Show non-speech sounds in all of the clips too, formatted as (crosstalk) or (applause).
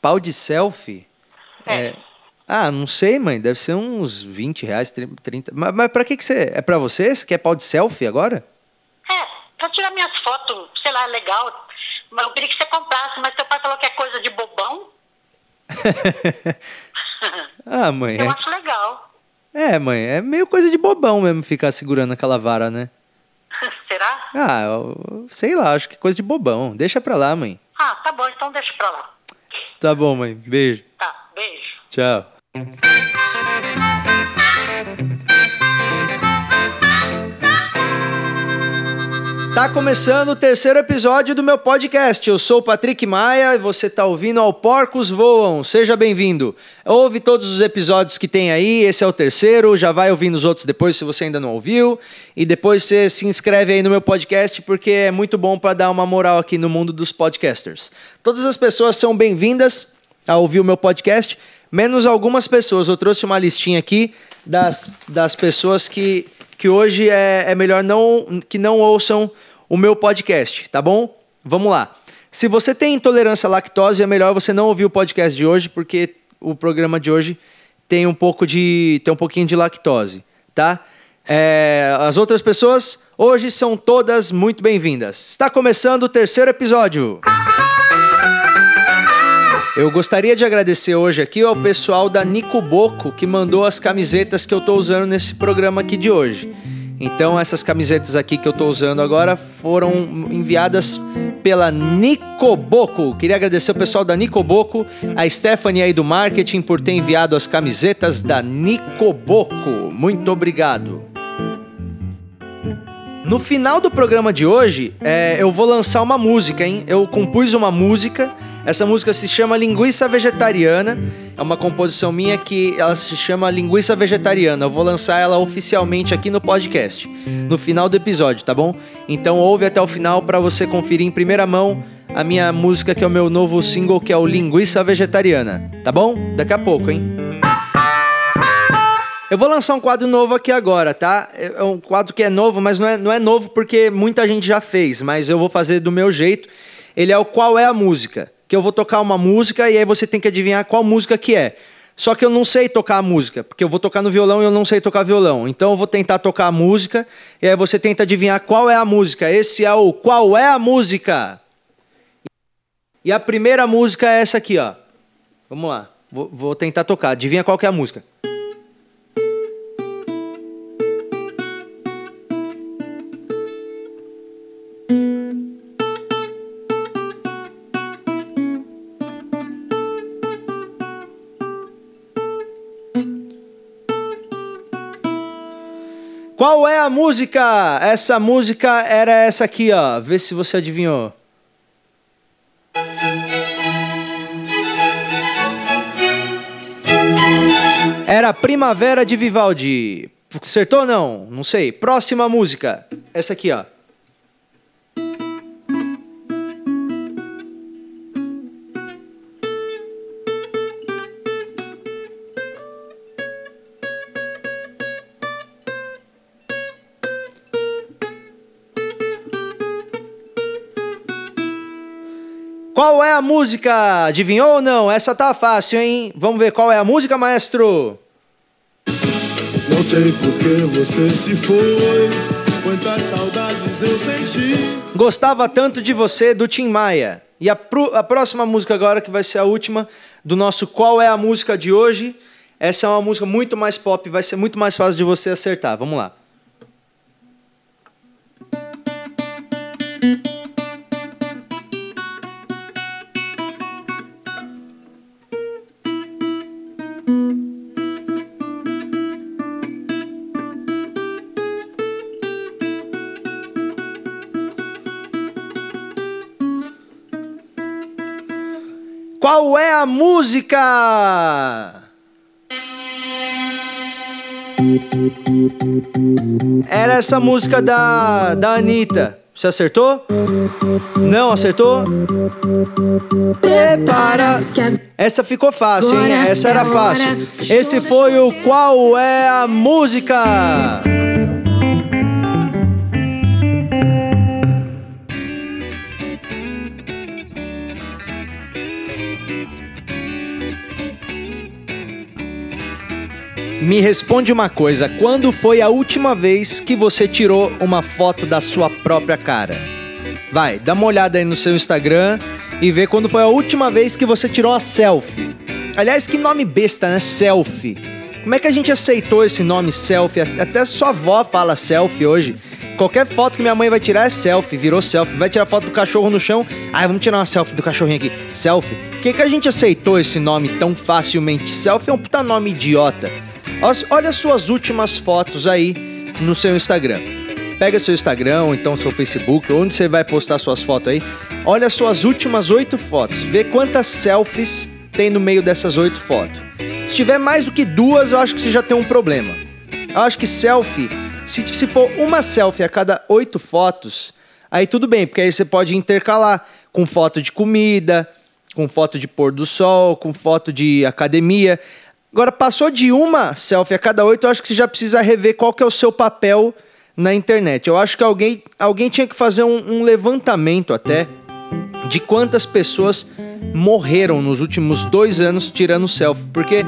Pau de selfie? É. Ah, não sei, mãe. Deve ser uns 20 reais, 30. Mas, mas pra que, que você. É pra você? Você quer pau de selfie agora? É, pra tirar minhas fotos, sei lá, legal. Mas eu queria que você comprasse, mas seu pai falou que é coisa de bobão. (laughs) ah, mãe. Eu É, acho legal. é, mãe. É meio coisa de bobão mesmo ficar segurando aquela vara, né? (laughs) Será? Ah, eu- sei lá, acho que é coisa de bobão. Deixa pra lá, mãe. Ah, tá bom, então deixa pra lá. Tá bom, mãe. Beijo. Tá, beijo. Tchau. Tá começando o terceiro episódio do meu podcast. Eu sou o Patrick Maia e você tá ouvindo ao Porcos Voam. Seja bem-vindo. Ouve todos os episódios que tem aí, esse é o terceiro, já vai ouvindo os outros depois se você ainda não ouviu. E depois você se inscreve aí no meu podcast porque é muito bom para dar uma moral aqui no mundo dos podcasters. Todas as pessoas são bem-vindas a ouvir o meu podcast, menos algumas pessoas. Eu trouxe uma listinha aqui das, das pessoas que, que hoje é, é melhor não que não ouçam o meu podcast, tá bom? Vamos lá. Se você tem intolerância à lactose, é melhor você não ouvir o podcast de hoje, porque o programa de hoje tem um pouco de. tem um pouquinho de lactose, tá? É, as outras pessoas hoje são todas muito bem-vindas. Está começando o terceiro episódio. Eu gostaria de agradecer hoje aqui ao pessoal da Nico Boco que mandou as camisetas que eu tô usando nesse programa aqui de hoje. Então essas camisetas aqui que eu tô usando agora foram enviadas pela Nicoboco. Queria agradecer o pessoal da Nicoboco, a Stephanie aí do marketing por ter enviado as camisetas da Nicoboco. Muito obrigado. No final do programa de hoje, é, eu vou lançar uma música, hein? Eu compus uma música. Essa música se chama Linguiça Vegetariana. É uma composição minha que ela se chama Linguiça Vegetariana. Eu vou lançar ela oficialmente aqui no podcast, no final do episódio, tá bom? Então ouve até o final para você conferir em primeira mão a minha música que é o meu novo single que é o Linguiça Vegetariana, tá bom? Daqui a pouco, hein? Eu vou lançar um quadro novo aqui agora, tá? É um quadro que é novo, mas não é, não é novo porque muita gente já fez, mas eu vou fazer do meu jeito. Ele é o Qual é a Música? Que eu vou tocar uma música e aí você tem que adivinhar qual música que é. Só que eu não sei tocar a música, porque eu vou tocar no violão e eu não sei tocar violão. Então eu vou tentar tocar a música e aí você tenta adivinhar qual é a música. Esse é o Qual é a Música? E a primeira música é essa aqui, ó. Vamos lá. Vou, vou tentar tocar. Adivinha qual é a música? Música? Essa música era essa aqui, ó. Vê se você adivinhou. Era Primavera de Vivaldi. Acertou ou não? Não sei. Próxima música. Essa aqui, ó. É a música? Adivinhou ou não? Essa tá fácil, hein? Vamos ver qual é a música, maestro. Não sei por que você se foi. Quantas saudades eu senti. Gostava tanto de você, do Tim Maia. E a, pro- a próxima música agora, que vai ser a última do nosso Qual é a Música de hoje. Essa é uma música muito mais pop, vai ser muito mais fácil de você acertar. Vamos lá. Qual é a música? Era essa música da, da Anitta. Você acertou? Não acertou? Prepara. Essa ficou fácil, hein? Essa era agora. fácil. Esse foi o Qual é a música? Me responde uma coisa: quando foi a última vez que você tirou uma foto da sua própria cara? Vai, dá uma olhada aí no seu Instagram e vê quando foi a última vez que você tirou uma selfie. Aliás, que nome besta, né? Selfie. Como é que a gente aceitou esse nome selfie? Até sua avó fala selfie hoje. Qualquer foto que minha mãe vai tirar é selfie, virou selfie. Vai tirar foto do cachorro no chão. Ah, vamos tirar uma selfie do cachorrinho aqui. Selfie. Por que, que a gente aceitou esse nome tão facilmente? Selfie é um puta nome idiota. Olha suas últimas fotos aí no seu Instagram. Pega seu Instagram, ou então seu Facebook, onde você vai postar suas fotos aí. Olha suas últimas oito fotos. Vê quantas selfies tem no meio dessas oito fotos. Se tiver mais do que duas, eu acho que você já tem um problema. Eu acho que selfie, se, se for uma selfie a cada oito fotos, aí tudo bem, porque aí você pode intercalar com foto de comida, com foto de pôr do sol, com foto de academia. Agora, passou de uma selfie a cada oito, eu acho que você já precisa rever qual que é o seu papel na internet. Eu acho que alguém, alguém tinha que fazer um, um levantamento até de quantas pessoas morreram nos últimos dois anos tirando selfie. Porque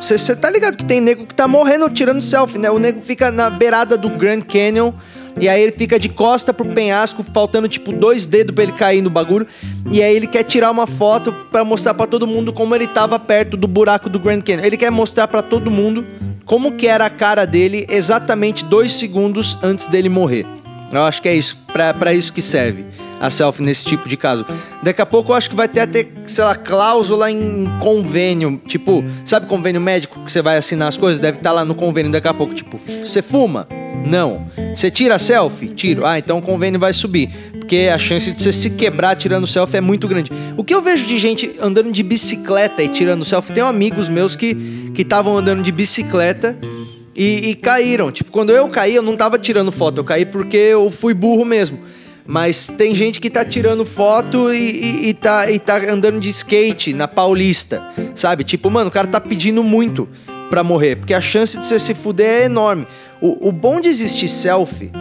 você tá ligado que tem nego que tá morrendo tirando selfie, né? O nego fica na beirada do Grand Canyon e aí ele fica de costa pro penhasco, faltando tipo dois dedos pra ele cair no bagulho. E aí ele quer tirar uma foto para mostrar para todo mundo como ele tava perto do buraco do Grand Canyon. Ele quer mostrar para todo mundo como que era a cara dele exatamente dois segundos antes dele morrer. Eu acho que é isso, para isso que serve a selfie nesse tipo de caso. Daqui a pouco eu acho que vai ter até, sei lá, cláusula em convênio. Tipo, sabe convênio médico que você vai assinar as coisas? Deve estar tá lá no convênio daqui a pouco. Tipo, você fuma? Não. Você tira selfie? Tiro. Ah, então o convênio vai subir. Porque a chance de você se quebrar tirando selfie é muito grande. O que eu vejo de gente andando de bicicleta e tirando selfie, tem amigos meus que estavam andando de bicicleta e, e, caíram. Tipo, quando eu caí, eu não tava tirando foto, eu caí porque eu fui burro mesmo. Mas tem gente que tá tirando foto e, e, e, tá, e tá andando de skate na Paulista, sabe? Tipo, mano, o cara tá pedindo muito pra morrer, porque a chance de você se fuder é enorme. O, o bom de existir selfie,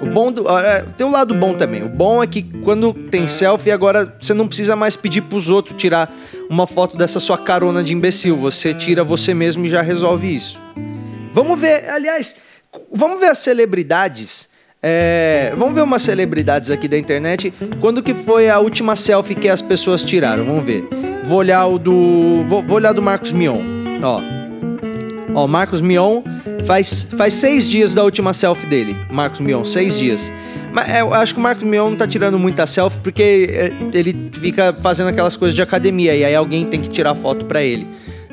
o bom do. É, tem um lado bom também. O bom é que quando tem selfie, agora você não precisa mais pedir pros outros tirar uma foto dessa sua carona de imbecil. Você tira você mesmo e já resolve isso. Vamos ver, aliás, vamos ver as celebridades. É, vamos ver umas celebridades aqui da internet. Quando que foi a última selfie que as pessoas tiraram? Vamos ver. Vou olhar o do. Vou, vou olhar do Marcos Mion. Ó. Ó, Marcos Mion faz, faz seis dias da última selfie dele. Marcos Mion, seis dias. Mas é, eu acho que o Marcos Mion não tá tirando muita selfie porque é, ele fica fazendo aquelas coisas de academia e aí alguém tem que tirar foto pra ele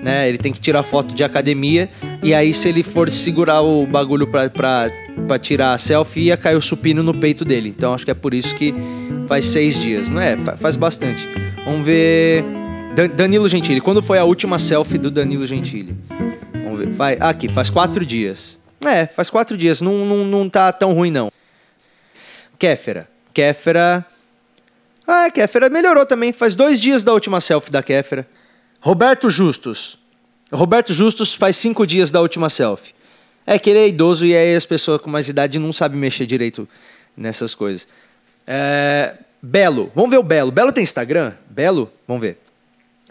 né? Ele tem que tirar foto de academia e aí se ele for segurar o bagulho pra, pra, pra tirar a selfie, ia cair o supino no peito dele. Então acho que é por isso que faz seis dias, não é? Faz bastante. Vamos ver. Danilo Gentili. Quando foi a última selfie do Danilo Gentili? Vamos ver. Vai, aqui, faz quatro dias. É, faz quatro dias. Não, não, não tá tão ruim, não. Kéfera. Kéfera. Ah, Kéfera melhorou também. Faz dois dias da última selfie da Kéfera. Roberto Justus. Roberto Justus faz cinco dias da última selfie. É que ele é idoso e aí as pessoas com mais idade não sabem mexer direito nessas coisas. É... Belo. Vamos ver o Belo. Belo tem Instagram? Belo? Vamos ver.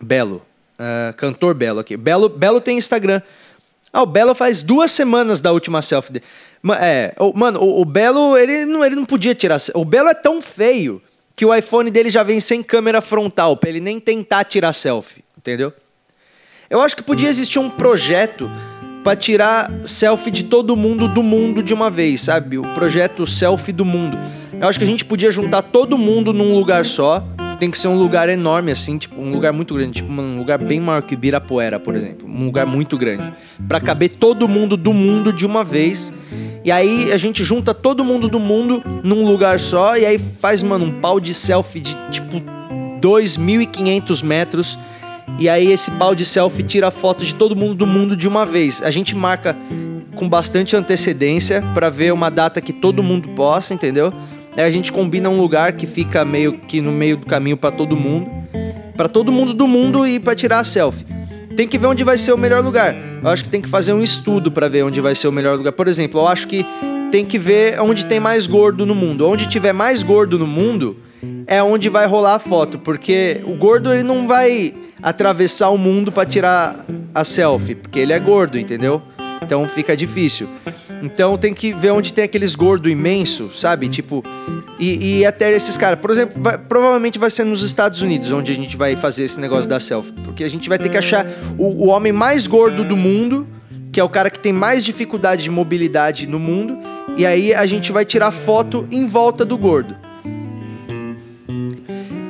Belo. Uh, cantor Belo aqui. Belo, Belo tem Instagram. Ah, o Belo faz duas semanas da última selfie dele. É, o, mano, o, o, Belo, ele não, ele não podia tirar. O Belo é tão feio que o iPhone dele já vem sem câmera frontal, pra ele nem tentar tirar selfie entendeu? Eu acho que podia existir um projeto para tirar selfie de todo mundo do mundo de uma vez, sabe? O projeto Selfie do Mundo. Eu acho que a gente podia juntar todo mundo num lugar só. Tem que ser um lugar enorme, assim, tipo, um lugar muito grande, tipo, um lugar bem maior que Ibirapuera, por exemplo. Um lugar muito grande. para caber todo mundo do mundo de uma vez. E aí a gente junta todo mundo do mundo num lugar só. E aí faz, mano, um pau de selfie de tipo 2.500 metros e aí esse pau de selfie tira foto de todo mundo do mundo de uma vez. A gente marca com bastante antecedência para ver uma data que todo mundo possa, entendeu? Aí a gente combina um lugar que fica meio que no meio do caminho para todo mundo, para todo mundo do mundo e para tirar a selfie. Tem que ver onde vai ser o melhor lugar. Eu acho que tem que fazer um estudo para ver onde vai ser o melhor lugar. Por exemplo, eu acho que tem que ver onde tem mais gordo no mundo. Onde tiver mais gordo no mundo é onde vai rolar a foto, porque o gordo ele não vai atravessar o mundo para tirar a selfie, porque ele é gordo, entendeu? Então fica difícil. Então tem que ver onde tem aqueles gordo imenso, sabe? Tipo, e, e até esses caras. Por exemplo, vai, provavelmente vai ser nos Estados Unidos onde a gente vai fazer esse negócio da selfie. Porque a gente vai ter que achar o, o homem mais gordo do mundo, que é o cara que tem mais dificuldade de mobilidade no mundo. E aí a gente vai tirar foto em volta do gordo.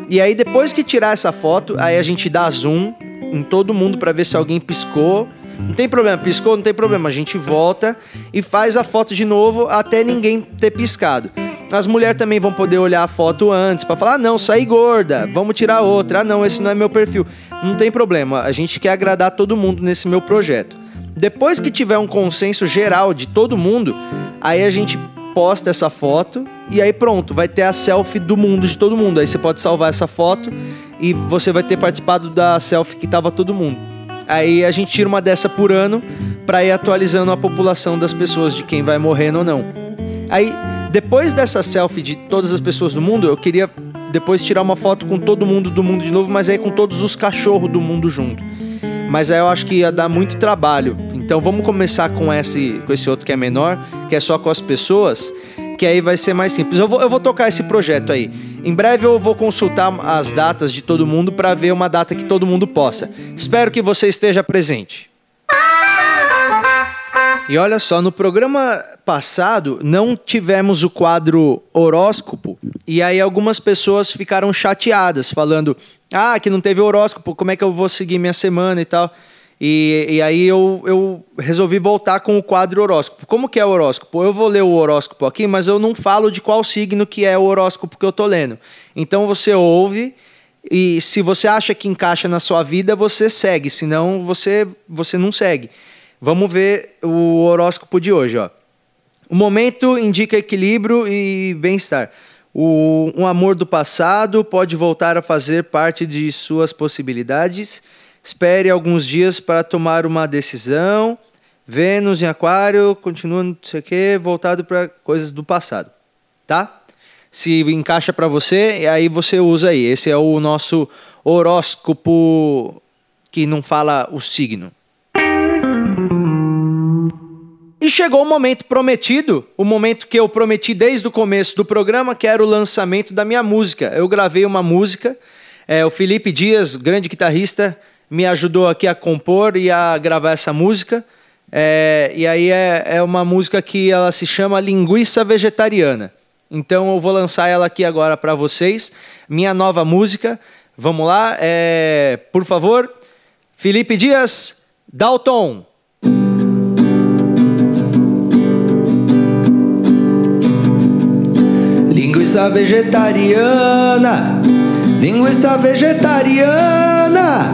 E aí depois que tirar essa foto, aí a gente dá zoom em todo mundo para ver se alguém piscou não tem problema, piscou, não tem problema. A gente volta e faz a foto de novo até ninguém ter piscado. As mulheres também vão poder olhar a foto antes para falar: ah, não, saí gorda, vamos tirar outra. Ah, não, esse não é meu perfil. Não tem problema, a gente quer agradar todo mundo nesse meu projeto. Depois que tiver um consenso geral de todo mundo, aí a gente posta essa foto e aí pronto, vai ter a selfie do mundo de todo mundo. Aí você pode salvar essa foto e você vai ter participado da selfie que tava todo mundo. Aí a gente tira uma dessa por ano para ir atualizando a população das pessoas de quem vai morrendo ou não. Aí, depois dessa selfie de todas as pessoas do mundo, eu queria depois tirar uma foto com todo mundo do mundo de novo, mas aí com todos os cachorros do mundo junto. Mas aí eu acho que ia dar muito trabalho. Então vamos começar com esse, com esse outro que é menor, que é só com as pessoas, que aí vai ser mais simples. Eu vou, eu vou tocar esse projeto aí. Em breve eu vou consultar as datas de todo mundo para ver uma data que todo mundo possa. Espero que você esteja presente. E olha só, no programa passado não tivemos o quadro horóscopo e aí algumas pessoas ficaram chateadas, falando: ah, que não teve horóscopo, como é que eu vou seguir minha semana e tal. E, e aí eu, eu resolvi voltar com o quadro horóscopo. Como que é o horóscopo? Eu vou ler o horóscopo aqui, mas eu não falo de qual signo que é o horóscopo que eu tô lendo. Então você ouve e se você acha que encaixa na sua vida, você segue, senão você, você não segue. Vamos ver o horóscopo de hoje, ó. O momento indica equilíbrio e bem-estar. O, um amor do passado pode voltar a fazer parte de suas possibilidades Espere alguns dias para tomar uma decisão. Vênus em Aquário continua, não sei o quê, voltado para coisas do passado, tá? Se encaixa para você, aí você usa aí. Esse é o nosso horóscopo que não fala o signo. E chegou o momento prometido, o momento que eu prometi desde o começo do programa, que era o lançamento da minha música. Eu gravei uma música, é, o Felipe Dias, grande guitarrista, me ajudou aqui a compor e a gravar essa música. É, e aí é, é uma música que ela se chama Linguiça Vegetariana. Então eu vou lançar ela aqui agora para vocês. Minha nova música. Vamos lá. É, por favor, Felipe Dias, Dalton. Linguiça vegetariana, linguiça vegetariana.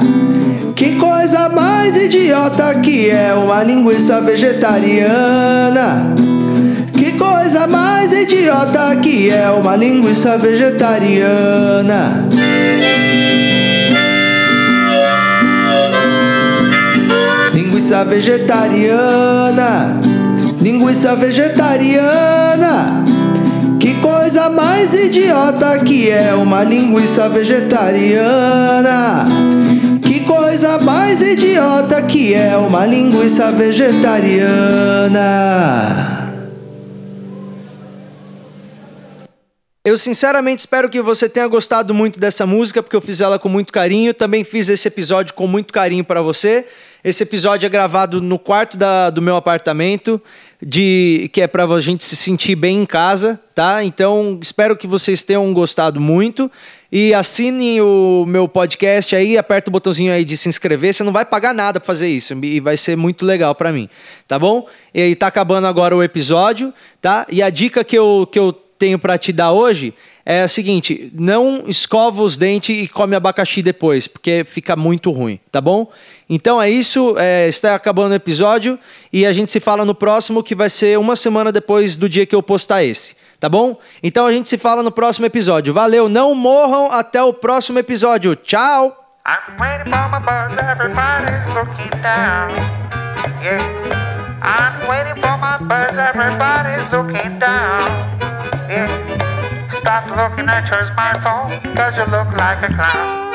Que coisa mais idiota que é uma linguiça vegetariana. Que coisa mais idiota que é uma linguiça vegetariana. Linguiça vegetariana. Linguiça vegetariana. Que coisa mais idiota que é uma linguiça vegetariana coisa mais idiota que é uma linguiça vegetariana. Eu sinceramente espero que você tenha gostado muito dessa música, porque eu fiz ela com muito carinho. Também fiz esse episódio com muito carinho para você. Esse episódio é gravado no quarto da, do meu apartamento, de que é para a gente se sentir bem em casa, tá? Então espero que vocês tenham gostado muito e assine o meu podcast aí, aperta o botãozinho aí de se inscrever. Você não vai pagar nada para fazer isso e vai ser muito legal para mim, tá bom? E aí tá acabando agora o episódio, tá? E a dica que eu que eu tenho para te dar hoje é a seguinte: não escova os dentes e come abacaxi depois, porque fica muito ruim, tá bom? Então é isso, é, está acabando o episódio e a gente se fala no próximo, que vai ser uma semana depois do dia que eu postar esse, tá bom? Então a gente se fala no próximo episódio. Valeu, não morram até o próximo episódio. Tchau! I'm waiting for my buzz, everybody's looking down. Yeah. Stop looking at your smartphone, cause you look like a clown.